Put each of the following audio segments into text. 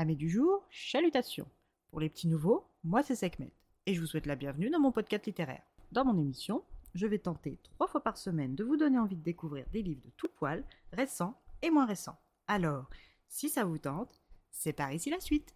Amis du jour, chalutations. Pour les petits nouveaux, moi c'est Sekhmet et je vous souhaite la bienvenue dans mon podcast littéraire. Dans mon émission, je vais tenter trois fois par semaine de vous donner envie de découvrir des livres de tout poil, récents et moins récents. Alors, si ça vous tente, c'est par ici la suite.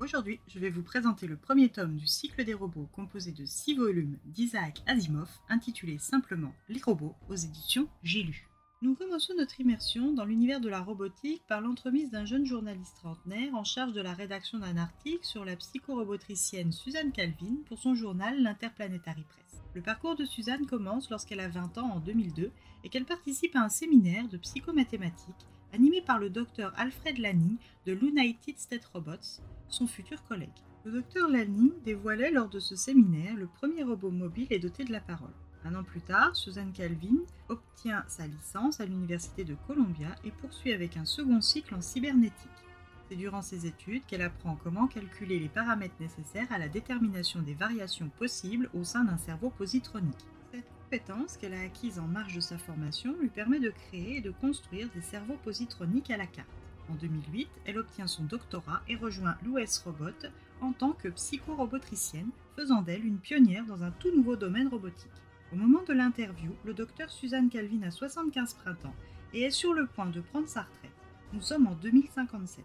Aujourd'hui, je vais vous présenter le premier tome du cycle des robots composé de six volumes d'Isaac Asimov intitulé simplement Les robots aux éditions J'ai lu. Nous commençons notre immersion dans l'univers de la robotique par l'entremise d'un jeune journaliste trentenaire en charge de la rédaction d'un article sur la psychorobotricienne Suzanne Calvin pour son journal L'Interplanetary Press. Le parcours de Suzanne commence lorsqu'elle a 20 ans en 2002 et qu'elle participe à un séminaire de psychomathématiques animé par le docteur Alfred Lanning de l'United States Robots, son futur collègue. Le docteur Lanning dévoilait lors de ce séminaire le premier robot mobile et doté de la parole. Un an plus tard, Suzanne Calvin obtient sa licence à l'Université de Columbia et poursuit avec un second cycle en cybernétique. C'est durant ses études qu'elle apprend comment calculer les paramètres nécessaires à la détermination des variations possibles au sein d'un cerveau positronique. Cette compétence qu'elle a acquise en marge de sa formation lui permet de créer et de construire des cerveaux positroniques à la carte. En 2008, elle obtient son doctorat et rejoint l'US Robot en tant que psychorobotricienne, faisant d'elle une pionnière dans un tout nouveau domaine robotique. Au moment de l'interview, le docteur Suzanne Calvin a 75 printemps et est sur le point de prendre sa retraite. Nous sommes en 2057.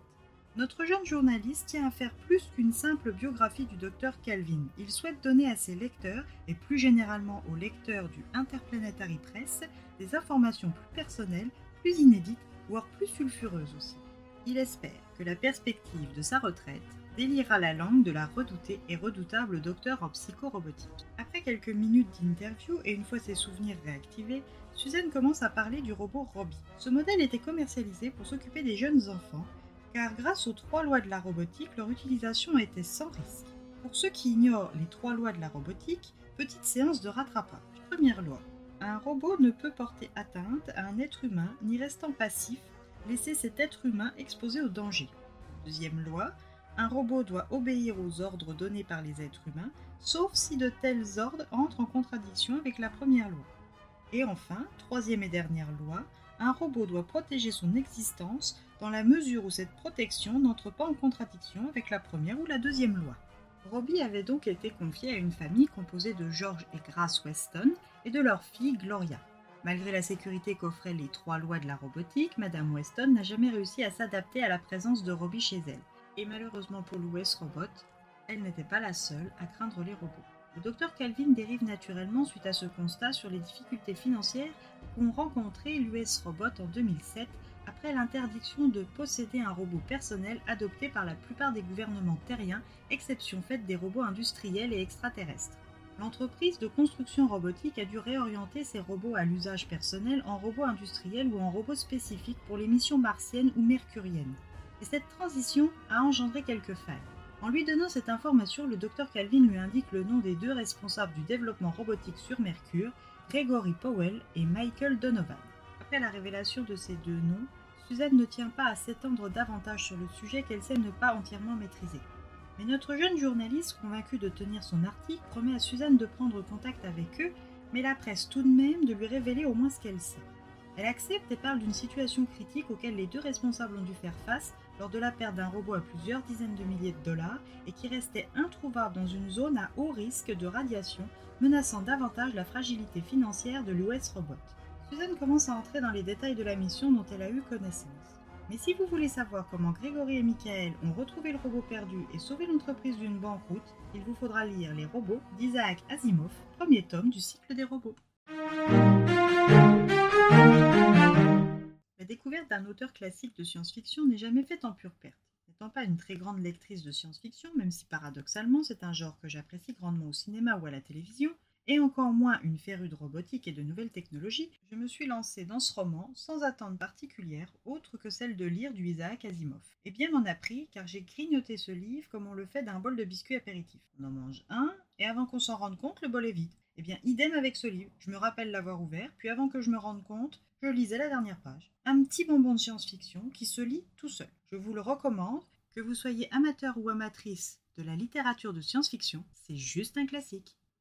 Notre jeune journaliste tient à faire plus qu'une simple biographie du docteur Calvin. Il souhaite donner à ses lecteurs, et plus généralement aux lecteurs du Interplanetary Press, des informations plus personnelles, plus inédites, voire plus sulfureuses aussi. Il espère que la perspective de sa retraite délira la langue de la redoutée et redoutable docteur en psychorobotique. Après quelques minutes d'interview et une fois ses souvenirs réactivés, Suzanne commence à parler du robot Robbie. Ce modèle était commercialisé pour s'occuper des jeunes enfants, car grâce aux trois lois de la robotique, leur utilisation était sans risque. Pour ceux qui ignorent les trois lois de la robotique, petite séance de rattrapage. Première loi. Un robot ne peut porter atteinte à un être humain ni restant passif, laisser cet être humain exposé au danger. Deuxième loi, un robot doit obéir aux ordres donnés par les êtres humains, sauf si de tels ordres entrent en contradiction avec la première loi. Et enfin, troisième et dernière loi, un robot doit protéger son existence dans la mesure où cette protection n'entre pas en contradiction avec la première ou la deuxième loi. Robbie avait donc été confié à une famille composée de George et Grace Weston et de leur fille Gloria. Malgré la sécurité qu'offraient les trois lois de la robotique, Madame Weston n'a jamais réussi à s'adapter à la présence de Robbie chez elle. Et malheureusement pour l'US Robot, elle n'était pas la seule à craindre les robots. Le docteur Calvin dérive naturellement suite à ce constat sur les difficultés financières qu'ont rencontrées l'US Robot en 2007 après l'interdiction de posséder un robot personnel adopté par la plupart des gouvernements terriens, exception faite des robots industriels et extraterrestres. L'entreprise de construction robotique a dû réorienter ses robots à l'usage personnel en robots industriels ou en robots spécifiques pour les missions martiennes ou mercuriennes. Et cette transition a engendré quelques failles. En lui donnant cette information, le docteur Calvin lui indique le nom des deux responsables du développement robotique sur Mercure, Gregory Powell et Michael Donovan. Après la révélation de ces deux noms, Suzanne ne tient pas à s'étendre davantage sur le sujet qu'elle sait ne pas entièrement maîtriser. Mais notre jeune journaliste, convaincu de tenir son article, promet à Suzanne de prendre contact avec eux, mais la presse tout de même de lui révéler au moins ce qu'elle sait. Elle accepte et parle d'une situation critique auquel les deux responsables ont dû faire face lors de la perte d'un robot à plusieurs dizaines de milliers de dollars et qui restait introuvable dans une zone à haut risque de radiation, menaçant davantage la fragilité financière de l'US Robot. Suzanne commence à entrer dans les détails de la mission dont elle a eu connaissance. Mais si vous voulez savoir comment Grégory et Michael ont retrouvé le robot perdu et sauvé l'entreprise d'une banqueroute, il vous faudra lire Les robots d'Isaac Asimov, premier tome du cycle des robots. La découverte d'un auteur classique de science-fiction n'est jamais faite en pure perte. N'étant pas une très grande lectrice de science-fiction, même si paradoxalement c'est un genre que j'apprécie grandement au cinéma ou à la télévision, et encore moins une férue de robotique et de nouvelles technologies, je me suis lancée dans ce roman sans attente particulière autre que celle de lire du Isaac Asimov. Et bien m'en a pris car j'ai grignoté ce livre comme on le fait d'un bol de biscuits apéritifs. On en mange un, et avant qu'on s'en rende compte, le bol est vide. Et bien idem avec ce livre, je me rappelle l'avoir ouvert, puis avant que je me rende compte, je lisais la dernière page. Un petit bonbon de science-fiction qui se lit tout seul. Je vous le recommande, que vous soyez amateur ou amatrice de la littérature de science-fiction, c'est juste un classique.